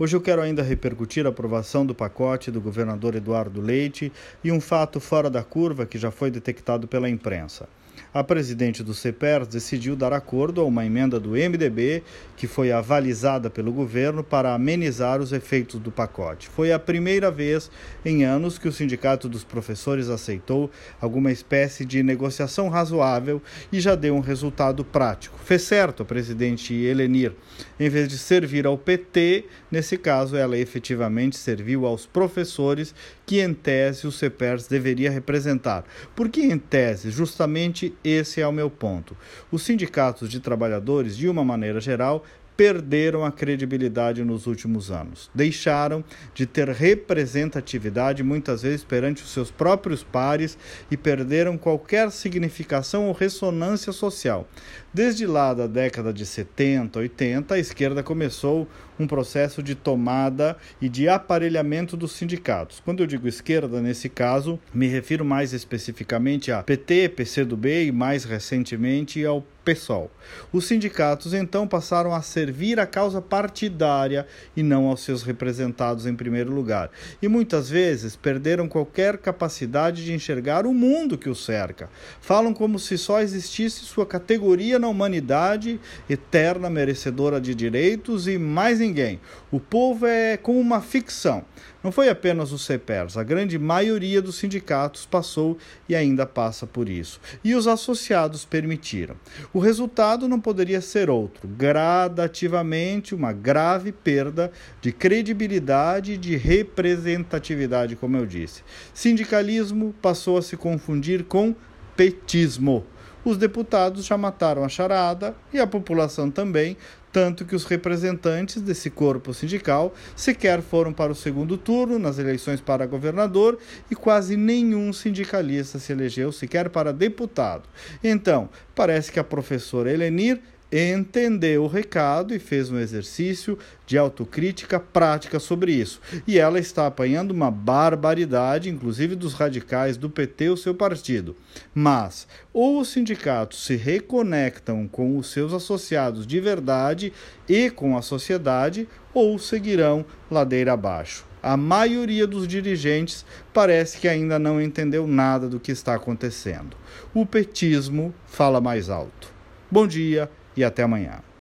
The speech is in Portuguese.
Hoje eu quero ainda repercutir a aprovação do pacote do governador Eduardo Leite e um fato fora da curva que já foi detectado pela imprensa a presidente do CEPERS decidiu dar acordo a uma emenda do MDB que foi avalizada pelo governo para amenizar os efeitos do pacote. Foi a primeira vez em anos que o Sindicato dos Professores aceitou alguma espécie de negociação razoável e já deu um resultado prático. Fez certo a presidente Helenir. Em vez de servir ao PT, nesse caso ela efetivamente serviu aos professores que, em tese, o CEPERS deveria representar. Porque, em tese, justamente esse é o meu ponto. Os sindicatos de trabalhadores, de uma maneira geral, perderam a credibilidade nos últimos anos. Deixaram de ter representatividade, muitas vezes perante os seus próprios pares, e perderam qualquer significação ou ressonância social. Desde lá da década de 70, 80, a esquerda começou um processo de tomada e de aparelhamento dos sindicatos. Quando eu digo esquerda, nesse caso, me refiro mais especificamente a PT, PCdoB e mais recentemente ao PSOL. Os sindicatos então passaram a servir a causa partidária e não aos seus representados em primeiro lugar. E muitas vezes perderam qualquer capacidade de enxergar o mundo que os cerca. Falam como se só existisse sua categoria na humanidade, eterna merecedora de direitos e mais ninguém. O povo é como uma ficção. Não foi apenas o CEPERS, a grande maioria dos sindicatos passou e ainda passa por isso. E os associados permitiram. O resultado não poderia ser outro: gradativamente uma grave perda de credibilidade e de representatividade, como eu disse. Sindicalismo passou a se confundir com petismo. Os deputados já mataram a charada e a população também, tanto que os representantes desse corpo sindical sequer foram para o segundo turno nas eleições para governador e quase nenhum sindicalista se elegeu sequer para deputado. Então, parece que a professora Helenir entendeu o recado e fez um exercício de autocrítica prática sobre isso. E ela está apanhando uma barbaridade, inclusive dos radicais do PT, o seu partido. Mas ou os sindicatos se reconectam com os seus associados de verdade e com a sociedade, ou seguirão ladeira abaixo. A maioria dos dirigentes parece que ainda não entendeu nada do que está acontecendo. O petismo fala mais alto. Bom dia e até amanhã.